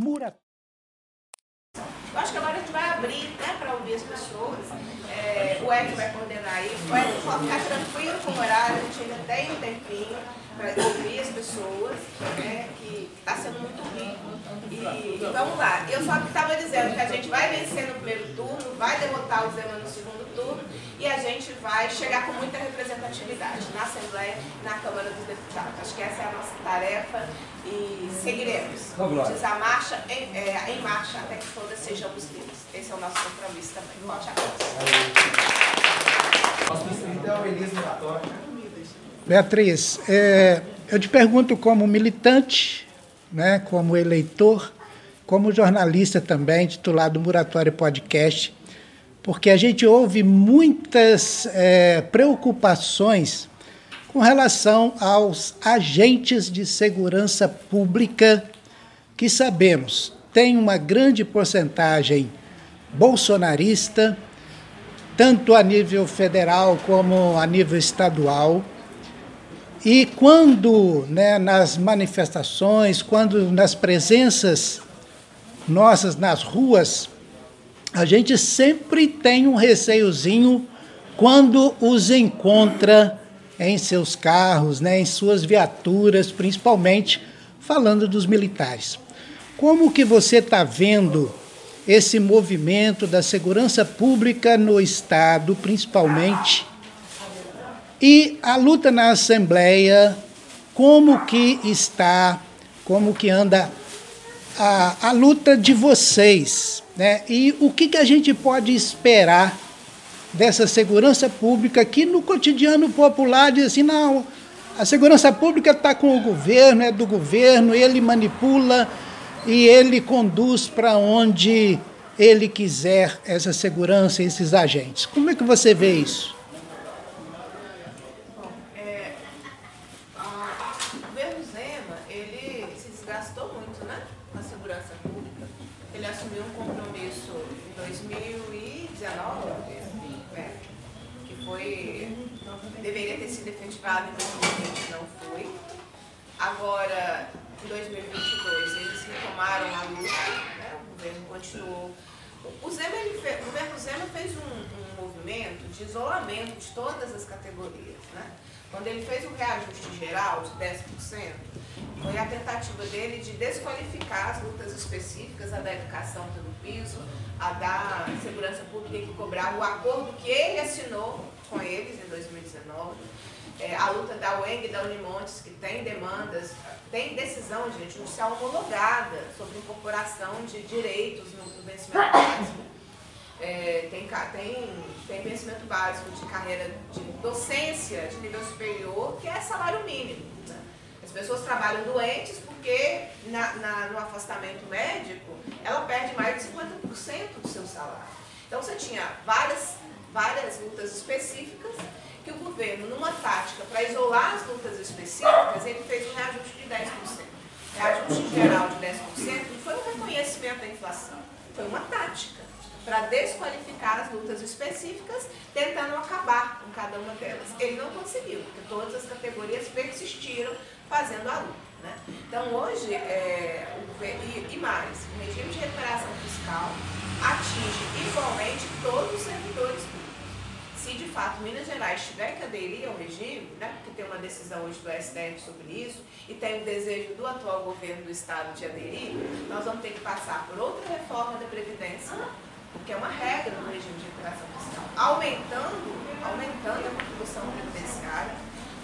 Muratória. Eu acho que agora a gente vai abrir né, para ouvir as pessoas. É, o Ed vai coordenar isso. O Ed pode ficar tranquilo com o horário, a gente ainda tem um tempinho para ouvir as pessoas, né, que está sendo muito rico. E, e vamos lá. Eu só estava dizendo que a gente vai vencer no primeiro turno, vai derrotar o Zema no segundo turno e a gente vai chegar com muita representatividade na Assembleia e na Câmara dos Deputados. Acho que essa é a nossa tarefa e seguiremos. Diz a marcha em, é, em marcha até que todas sejam livres. Esse é o nosso compromisso também. Forte abraço. Nosso presidente é o. Beatriz, é, eu te pergunto como militante, né, como eleitor, como jornalista também, titular do Muratório Podcast, porque a gente ouve muitas é, preocupações com relação aos agentes de segurança pública que sabemos tem uma grande porcentagem bolsonarista, tanto a nível federal como a nível estadual. E quando né, nas manifestações, quando nas presenças nossas nas ruas, a gente sempre tem um receiozinho quando os encontra em seus carros, né, em suas viaturas, principalmente falando dos militares. Como que você está vendo esse movimento da segurança pública no Estado, principalmente, e a luta na Assembleia, como que está, como que anda a, a luta de vocês, né? E o que, que a gente pode esperar dessa segurança pública que no cotidiano popular diz assim, não, a segurança pública está com o governo, é do governo, ele manipula e ele conduz para onde ele quiser essa segurança, esses agentes. Como é que você vê isso? Em 2020 não foi. Agora, em 2022, eles retomaram a luta, né? o governo continuou. O, Zema, fez, o governo Zema fez um, um, movimento de isolamento de todas as categorias. Né? Quando ele fez o reajuste geral de 10%, foi a tentativa dele de desqualificar as lutas específicas, a da educação pelo piso, a da segurança pública que cobrava o acordo que ele assinou com eles em 2019 é, a luta da UENG e da Unimontes, que tem demandas, tem decisão, gente, judicial homologada sobre incorporação de direitos no, no vencimento básico. É, tem, tem, tem vencimento básico de carreira de docência de nível superior, que é salário mínimo. Né? As pessoas trabalham doentes porque na, na, no afastamento médico ela perde mais de 50% do seu salário. Então você tinha várias, várias lutas específicas que o governo, numa tática para isolar as lutas específicas, ele fez um reajuste de 10%. Reajuste geral de 10% não foi um reconhecimento da inflação, foi uma tática para desqualificar as lutas específicas, tentando acabar com cada uma delas. Ele não conseguiu, porque todas as categorias persistiram fazendo a luta. Né? Então, hoje, é, o, e, e mais, o regime de recuperação fiscal atinge igualmente todos os servidores públicos se de fato Minas Gerais tiver que aderir ao regime, né, porque tem uma decisão hoje do STF sobre isso, e tem o desejo do atual governo do Estado de aderir, nós vamos ter que passar por outra reforma da Previdência, porque é uma regra no regime de recuperação fiscal, aumentando, aumentando a contribuição previdenciária,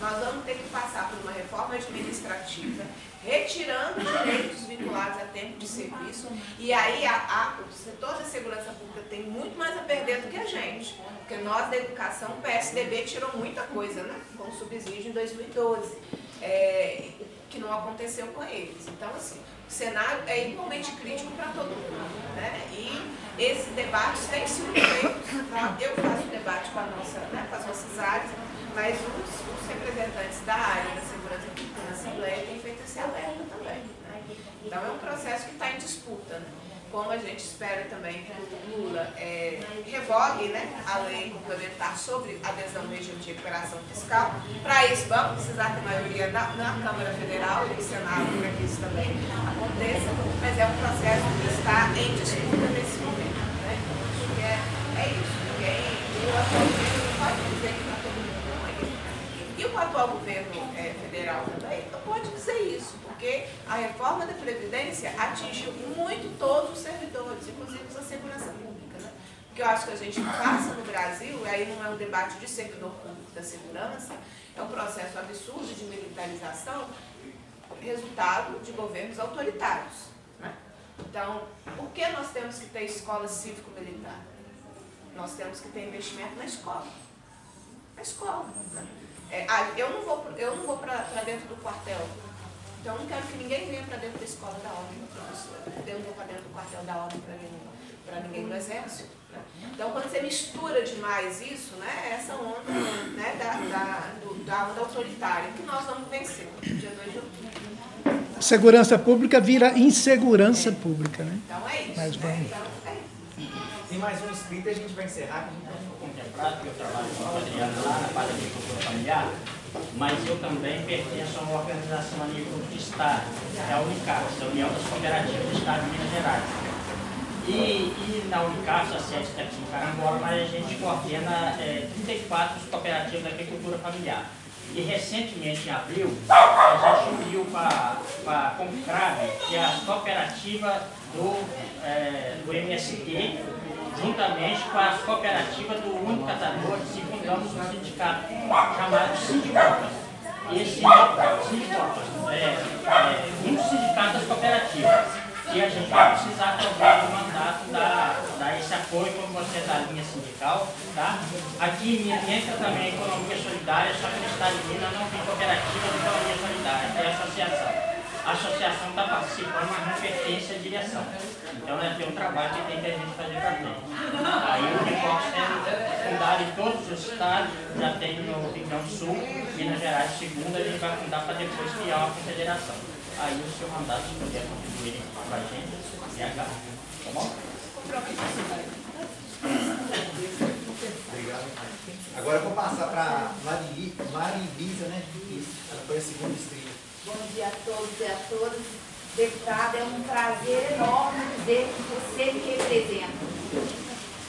nós vamos ter que passar por uma reforma administrativa, retirando direitos vinculados a tempo de serviço, e aí a, a, o setor da segurança pública tem muito mais a perder do que a gente. Porque nós da educação, o PSDB tirou muita coisa, né? Com subsídio em 2012, é, que não aconteceu com eles. Então, assim, o cenário é igualmente crítico para todo mundo, né? E esses debates têm sido feitos, tá? eu faço debate com, a nossa, né, com as nossas áreas, mas os, os representantes da área da segurança pública na Assembleia têm feito esse alerta também. Né? Então é um processo que está em disputa. Né? Como a gente espera também que o Lula é, revogue né, a lei complementar sobre adesão ao regime de recuperação fiscal. Para isso, vamos precisar ter maioria na, na Câmara Federal e no Senado para que isso também aconteça, mas é um processo que está em disputa nesse momento. Né? É, é isso. Ninguém, o atual governo não pode dizer que está todo mundo com ele. E o atual governo é, federal também não pode dizer isso porque a reforma da Previdência atingiu muito todos os servidores, inclusive a segurança pública. Né? O que eu acho que a gente passa no Brasil, e aí não é um debate de servidor público da segurança, é um processo absurdo de militarização, resultado de governos autoritários. Né? Então, por que nós temos que ter escola cívico-militar? Nós temos que ter investimento na escola. Na escola. Né? É, eu não vou, eu não vou para dentro do quartel então, eu não quero que ninguém venha para dentro da escola da ordem do professor. Eu não vou para dentro do quartel da ordem para ninguém, ninguém do exército. Né? Então, quando você mistura demais isso, né, essa onda né, da, da, do, da onda autoritária, que nós vamos vencer dia 2 de outubro. Segurança pública vira insegurança é. pública, né? Então é isso. Mas né? vamos. Então, é Tem mais um inscrito e a gente vai encerrar. Que a gente vai contemplado, que eu trabalho com a Adriana lá na Base de Agricultura Familiar mas eu também pertenço a uma organização a nível de Estado, é a Unicas, a União das Cooperativas do Estado de Minas Gerais. E, e na Unicas, a sede está aqui em Carangola, mas a gente coordena é, 34 cooperativas da agricultura familiar. E recentemente, em abril, a gente uniu para como CRAB, que é a cooperativa do, é, do MST, juntamente com as cooperativas do Único Catador, se fundamos um sindicato chamado Sindicopas. Esse Sindicopas é, é um sindicato das cooperativas. E a gente vai precisar também do mandato dar, dar esse apoio, como você da linha sindical. Tá? Aqui entra também a economia solidária, só que no estado de Minas não tem cooperativa de economia solidária, tem associação a associação está participando, mas não pertence à direção. Então né, tem um trabalho que tem que a gente fazer para frente. Aí o Unifox tem fundado em todos os estados, já tem no Rio Grande do Sul, Minas Gerais, segunda, a gente vai fundar para depois criar uma confederação. Aí o seu mandato, se puder contribuir para a gente, é Tá bom? Obrigado. Agora eu vou passar para Marilisa, né? Ela foi a segunda estrela. Bom dia a todos e a todas. Deputada, é um prazer enorme dizer que você me representa.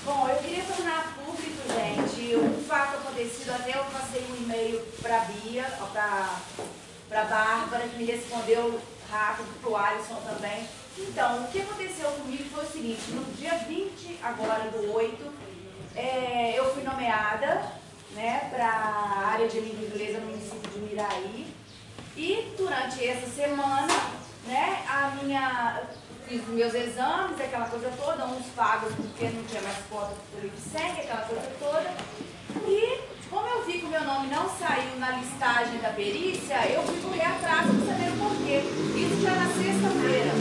Bom, eu queria tornar público, gente, um fato acontecido, até eu passei um e-mail para a Bia, para a Bárbara, que me respondeu rápido, para o Alisson também. Então, o que aconteceu comigo foi o seguinte, no dia 20 agora do 8, é, eu fui nomeada né, para a área de língua inglesa no município de Miraí, e durante essa semana, né, a minha, fiz meus exames, aquela coisa toda, uns pagos porque não tinha mais cota do IPSEC, aquela coisa toda. E como eu vi que o meu nome não saiu na listagem da perícia, eu fui correr atrás para saber o porquê. Isso já na sexta-feira.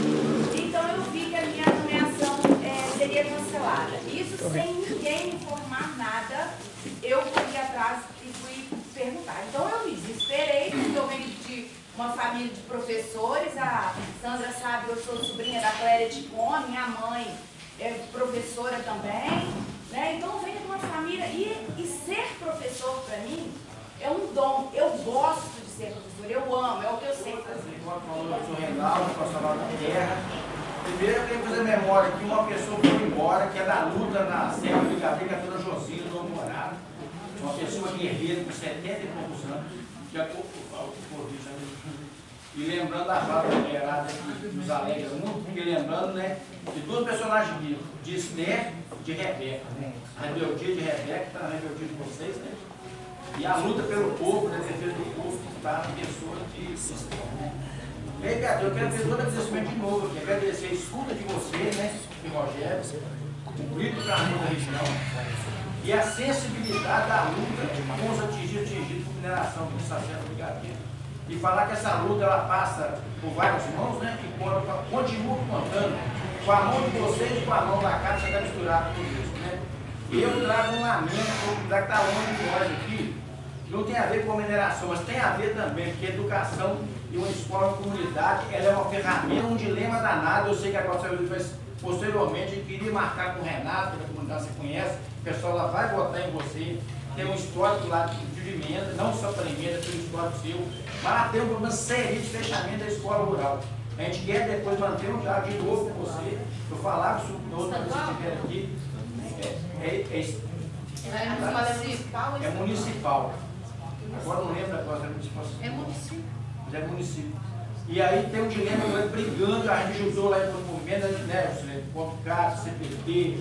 Então eu vi que a minha nomeação é, seria cancelada. Isso sem ninguém informar nada, eu fui atrás e fui perguntar. Então eu me desesperei, porque eu venho de uma família de professores, a Sandra sabe, eu sou sobrinha da Cléria Ticone, minha mãe é professora também, né? Então eu venho de uma família, e, e ser professor para mim é um dom, eu gosto de ser professor, eu amo, é o que eu sei fazer. Eu sou Reinaldo, profissional da terra. Primeiro eu tenho que fazer memória que uma pessoa foi embora, que é da luta na Serra do Gabriel, que é toda Josina, do Morado uma pessoa guerreira com 70 e poucos anos, que e lembrando da fala liberada que nos alegra muito, porque lembrando né, de duas personagens bíblicos, de Esther e de Rebeca. Né? A rebeldia de Rebeca está na rebeldia de vocês, né? E a luta pelo povo, né, defesa do povo, que está na pessoa de Esther. Né? E eu quero fazer todo agradecimento de novo aqui, agradecer a escuta de vocês, de Rogério, o grito para a da região e a sensibilidade da luta com os atingidos, atingidos por mineração, como sargento brigadeiro. E falar que essa luta ela passa por várias mãos, né? Que continua contando com a mão de vocês e com a mão da casa, está misturada com isso, né? Eu trago um lamento, da que está longe de nós aqui, não tem a ver com a mineração, mas tem a ver também, porque educação E uma escola, uma comunidade, ela é uma ferramenta, um dilema danado. Eu sei que a Costa vai posteriormente queria marcar com o Renato, que a comunidade você conhece, o pessoal lá vai votar em você, tem um histórico lá de emenda, não só para emenda, tem um histórico seu, mas tem um problema sério de fechamento da escola rural. A gente quer depois manter um diálogo de novo com você, eu falava isso no outro que aqui. É, é, é, é, municipal? É municipal. Agora não lembro agora, é municipal. É município. Mas é município. E aí tem um dilema brigando, a gente juntou lá em movimento, né, contra o CAT, CPT,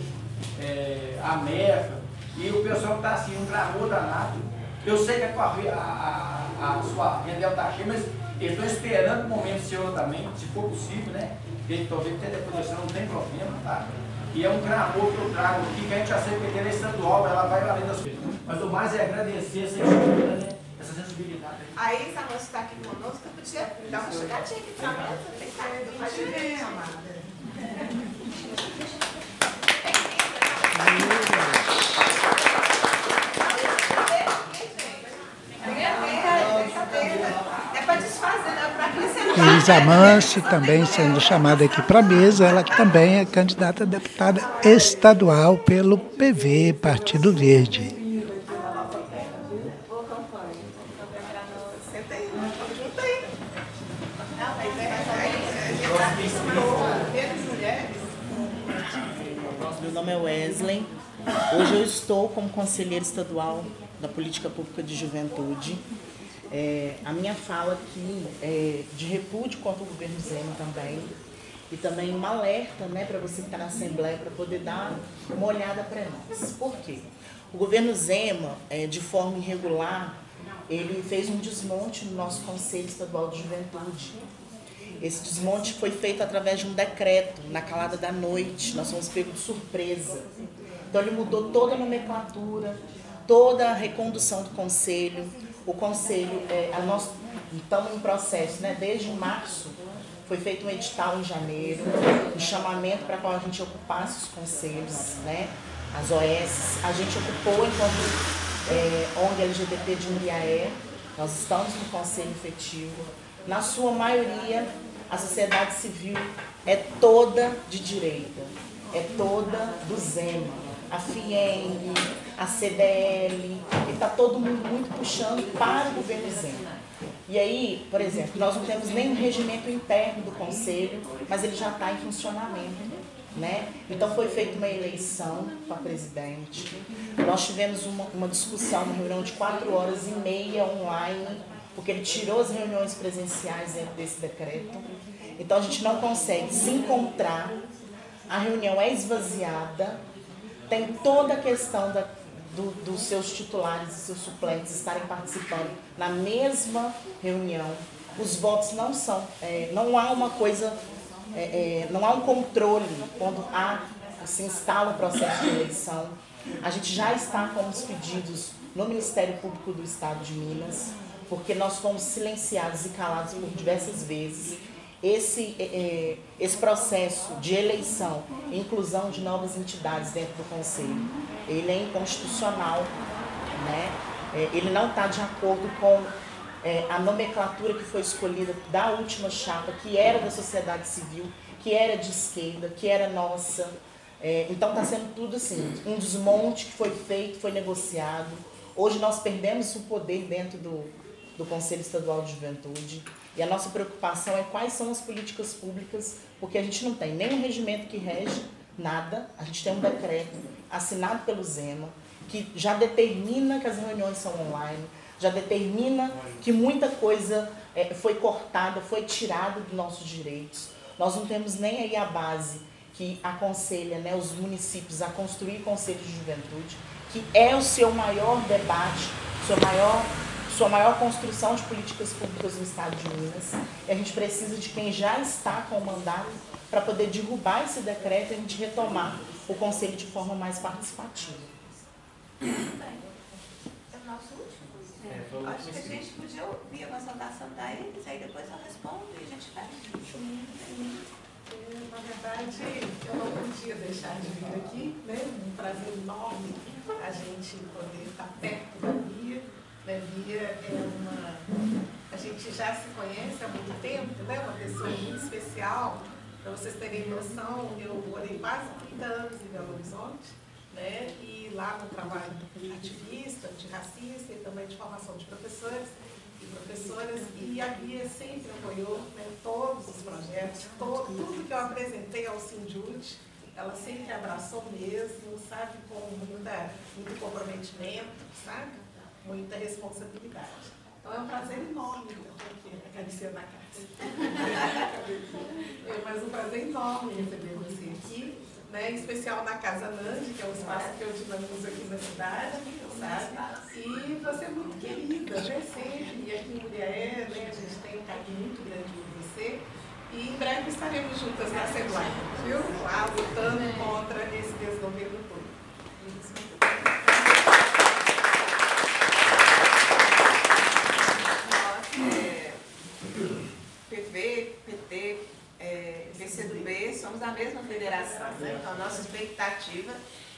é, a MEFA, e o pessoal está assim, um clamor danado. Eu sei que a, a, a, a sua renda está cheia, mas eu estou esperando o momento seu também, se for possível, né? Talvez até depois não tem problema, tá? E é um clamor que eu trago aqui, que a gente já sei que é estadual, ela vai além das coisas. Mas o mais é agradecer essa escuta, né? Essa sensibilidade. Aí, essa moça está aqui conosco, podia dar uma chegadinha aqui para mesa, tem que estar aqui. Ver, amada. Elisa Mansi também sendo chamada aqui para a mesa, ela que também é candidata a deputada estadual pelo PV, Partido Verde. Meu nome é Wesley. Hoje eu estou como conselheiro estadual da Política Pública de Juventude é, a minha fala aqui é de repúdio contra o governo Zema também, e também um alerta né, para você que está na Assembleia para poder dar uma olhada para nós. Por quê? O governo Zema, é, de forma irregular, ele fez um desmonte no nosso Conselho Estadual de Juventude. Esse desmonte foi feito através de um decreto, na calada da noite, nós fomos pegos de surpresa. Então ele mudou toda a nomenclatura, toda a recondução do conselho, o conselho, é, a nós estamos em processo, né? Desde março foi feito um edital em janeiro, um chamamento para qual a gente ocupasse os conselhos, né? As OS, a gente ocupou enquanto é, ONG LGBT de Uriaé, nós estamos no conselho efetivo. Na sua maioria, a sociedade civil é toda de direita, é toda do Zema a FIENG, a CDL, e está todo mundo muito puxando para o governo Zema. E aí, por exemplo, nós não temos nenhum regimento interno do Conselho, mas ele já está em funcionamento. Né? Então foi feita uma eleição para presidente. Nós tivemos uma, uma discussão, uma reunião de quatro horas e meia online, porque ele tirou as reuniões presenciais dentro desse decreto. Então a gente não consegue se encontrar, a reunião é esvaziada, tem toda a questão da, do, dos seus titulares e seus suplentes estarem participando na mesma reunião. Os votos não são, é, não há uma coisa, é, é, não há um controle quando há, se instala o processo de eleição. A gente já está com os pedidos no Ministério Público do Estado de Minas, porque nós fomos silenciados e calados por diversas vezes esse, é, é, esse processo de eleição inclusão de novas entidades dentro do Conselho, ele é inconstitucional, né? É, ele não está de acordo com é, a nomenclatura que foi escolhida da última chapa, que era da sociedade civil, que era de esquerda, que era nossa. É, então está sendo tudo assim, um desmonte que foi feito, foi negociado. Hoje nós perdemos o poder dentro do, do Conselho Estadual de Juventude. E a nossa preocupação é quais são as políticas públicas, porque a gente não tem nenhum regimento que rege nada, a gente tem um decreto assinado pelo Zema, que já determina que as reuniões são online, já determina que muita coisa é, foi cortada, foi tirada dos nossos direitos. Nós não temos nem aí a base que aconselha né, os municípios a construir conselhos de juventude, que é o seu maior debate, seu maior sua maior construção de políticas públicas no estado de Minas. E a gente precisa de quem já está com o mandato para poder derrubar esse decreto e a gente retomar o conselho de forma mais participativa. É o nosso último. É, Acho que a gente podia ouvir uma saudação da eles, aí depois eu respondo e a gente vai. Na verdade, eu não podia deixar de vir aqui, né? Um prazer enorme a gente poder estar perto da Bia. Né? Bia é uma gente já se conhece há muito tempo, né? Uma pessoa muito especial. Para vocês terem noção, eu morei quase 30 anos em Belo Horizonte, né? E lá no trabalho ativista, antirracista e também de formação de professores e professoras, e a Bia sempre apoiou né, todos os projetos, todo, tudo que eu apresentei ao Sinjude, ela sempre abraçou mesmo, sabe, com muita, muito comprometimento, sabe? Muita responsabilidade. Então é um prazer enorme estar aqui acariciando na casa. é mais um prazer enorme receber você aqui, né? em especial na Casa Nandi, que é um espaço que eu dinamizo aqui na cidade, sabe? E você é muito querida, né? Sempre. E aqui em Muriaé, né? a gente tem um carinho muito grande por você. E em breve estaremos juntas na Assembleia, viu? Lá lutando contra esse desgoverno todo. Nós, é, PV, PT, é, PCdoB, somos a mesma federação, né? Então a nossa expectativa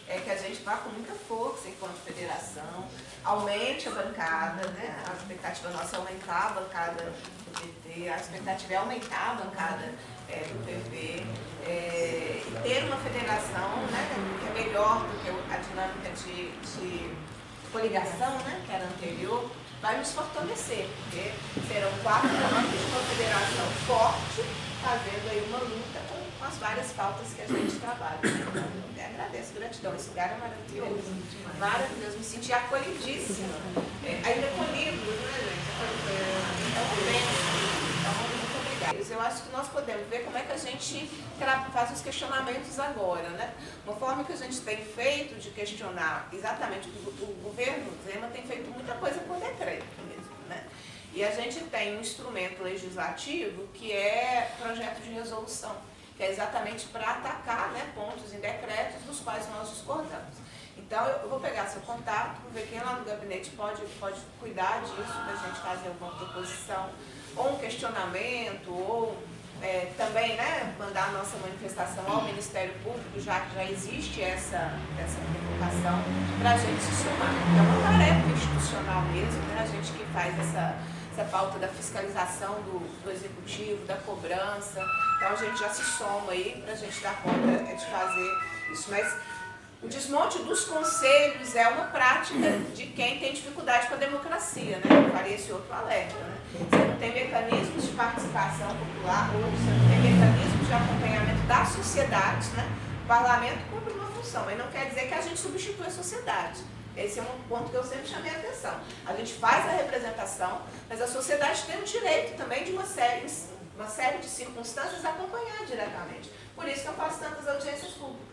é que a gente vá com muita força enquanto federação, aumente a bancada, né? A expectativa nossa é aumentar a bancada do PT, a expectativa é aumentar a bancada é, do PV, é, e ter uma federação né, que é melhor do que a dinâmica de, de coligação, né, que era anterior, vai nos fortalecer, porque serão quatro anos de uma federação forte, fazendo aí uma luta com as várias pautas que a gente trabalha. Então, eu agradeço, gratidão. Esse lugar é maravilhoso. Maravilhoso, me senti acolhidíssima. É, ainda com livros, né, gente? É uma bênção. Então, muito obrigada. Eu acho que nós podemos ver como é que a gente faz os questionamentos agora, né? Uma forma que a gente tem feito de questionar exatamente, o governo Zema tem feito muita coisa por decreto mesmo, né? E a gente tem um instrumento legislativo que é projeto de resolução, que é exatamente para atacar né, pontos em decretos dos quais nós discordamos. Então, eu vou pegar seu contato, vou ver quem lá no gabinete pode, pode cuidar disso, da gente fazer alguma proposição, ou um questionamento, ou é, também né, mandar a nossa manifestação ao Ministério Público, já que já existe essa, essa convocação, para a gente se somar. Então, é uma tarefa institucional mesmo, né, a gente que faz essa, essa pauta da fiscalização do, do Executivo, da cobrança. Então, a gente já se soma aí para a gente dar conta de fazer isso. Mas o desmonte dos conselhos é uma prática de quem tem dificuldade com a democracia, né? Eu faria esse outro alerta, né? Você não tem mecanismos de participação popular, ou você não tem mecanismos de acompanhamento da sociedade, né? O parlamento cumpre uma função, mas não quer dizer que a gente substitui a sociedade. Esse é um ponto que eu sempre chamei a atenção. A gente faz a representação, mas a sociedade tem o direito também de uma série, uma série de circunstâncias acompanhar diretamente. Por isso que eu faço tantas audiências públicas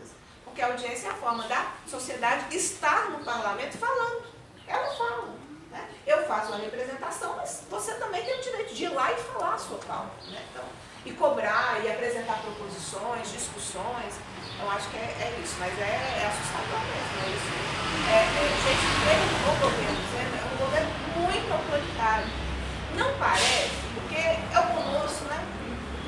porque a audiência é a forma da sociedade estar no parlamento falando. Ela fala. Né? Eu faço uma representação, mas você também tem o direito de ir lá e falar a sua pauta. Né? Então, e cobrar, e apresentar proposições, discussões. Eu acho que é, é isso, mas é, é assustador mesmo. É isso. É, é, gente, o governo é um governo muito autoritário. Não parece, porque é o moço, né?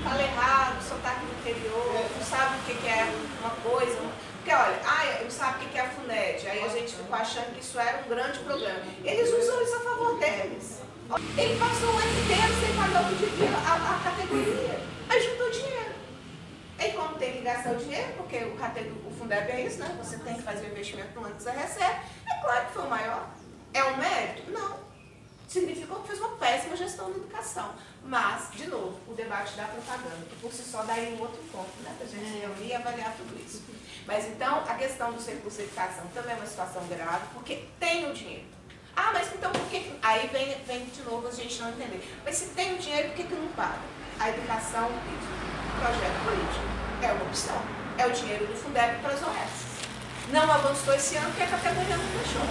Fala errado, sotaque do interior, não sabe o que é uma coisa. Porque, olha, ah, não sabe o que é a FUNED, aí a gente ficou achando que isso era um grande problema. Eles usam isso a favor deles. Ele passou o ano inteiro sem pagar o que devia a, a categoria. Aí juntou dinheiro. E como tem que gastar o dinheiro, porque o, o Fundeb é isso, né? Você tem que fazer o investimento no ano que você recebe. É claro que foi o maior. É um mérito? Não. Significou que fez uma péssima gestão da educação. Mas, de novo, o debate da propaganda, que por si só daí um outro ponto, né? Para a gente reunir e avaliar tudo isso. Mas então, a questão do recurso de educação também é uma situação grave, porque tem o dinheiro. Ah, mas então por que. Aí vem, vem de novo a gente não entender. Mas se tem o dinheiro, por que, que não paga? A educação, o projeto político, é uma opção. É o dinheiro do Fundeb para as OS. Não avançou esse ano porque a categoria não fechou.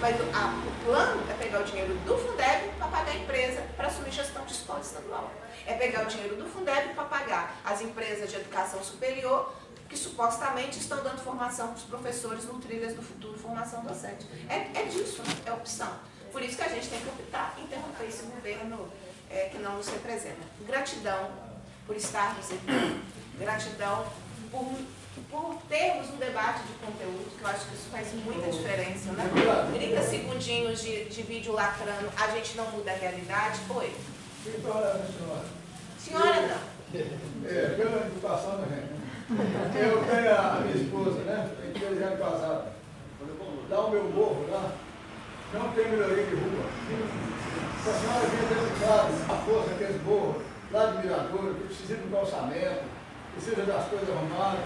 Mas o plano é pegar o dinheiro do Fundeb para pagar a empresa para assumir gestão de escola estadual. É pegar o dinheiro do Fundeb para pagar as empresas de educação superior que supostamente estão dando formação para os professores no Trilhas do Futuro, formação docente. É, é disso, né? é opção. Por isso que a gente tem que optar interromper esse governo é, que não nos representa. Gratidão por estarmos aqui, gratidão por, por termos um debate de conteúdo, que eu acho que isso faz muita diferença. Né? 30 segundinhos de, de vídeo lacrando, a gente não muda a realidade, foi. Senhora, senhora. Senhora não. É, pela educação gente. Eu tenho a minha esposa, né? Tem 13 anos casada. Lá o meu morro, lá, não tem melhoria de rua. Se a senhora vinha deputada, a força daqueles morros, lá de Mirador, que precisa de um calçamento, precisa das coisas arrumadas.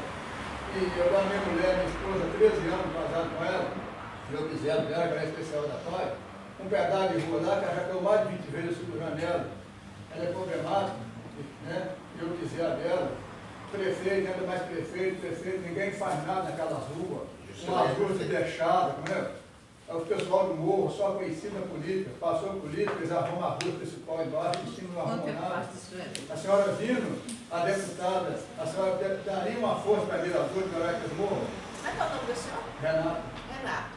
E eu lá minha mulher, minha esposa, 13 anos casado com ela, eu quiser dela, que ela é especial da pai, um pedaço de rua lá, que ela já caiu mais de 20 vezes sobre a janela. Ela é problemática, né? Eu quiser dela prefeito, ainda mais prefeito, prefeito, ninguém faz nada naquelas ruas, umas ruas deixadas, não é? O pessoal do morro só conhecido na política, passou a política, eles arrumam a rua principal embaixo, em cima não arrumam nada. A senhora vindo, a deputada, a senhora daria uma força para a vereador de Oracas Morro? Como é que é o nome do senhor? Renato. Renato.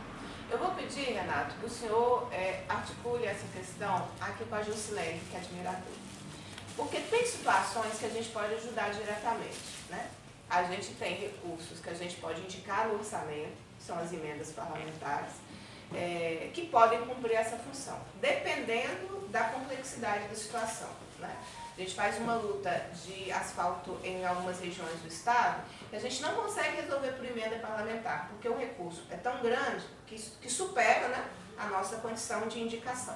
Eu vou pedir, Renato, que o senhor é, articule essa questão aqui com a Jusilene, que é admiradora. Porque tem situações que a gente pode ajudar diretamente, né? A gente tem recursos que a gente pode indicar no orçamento, são as emendas parlamentares, é, que podem cumprir essa função, dependendo da complexidade da situação. Né? A gente faz uma luta de asfalto em algumas regiões do estado e a gente não consegue resolver por emenda parlamentar, porque o recurso é tão grande que, que supera né, a nossa condição de indicação.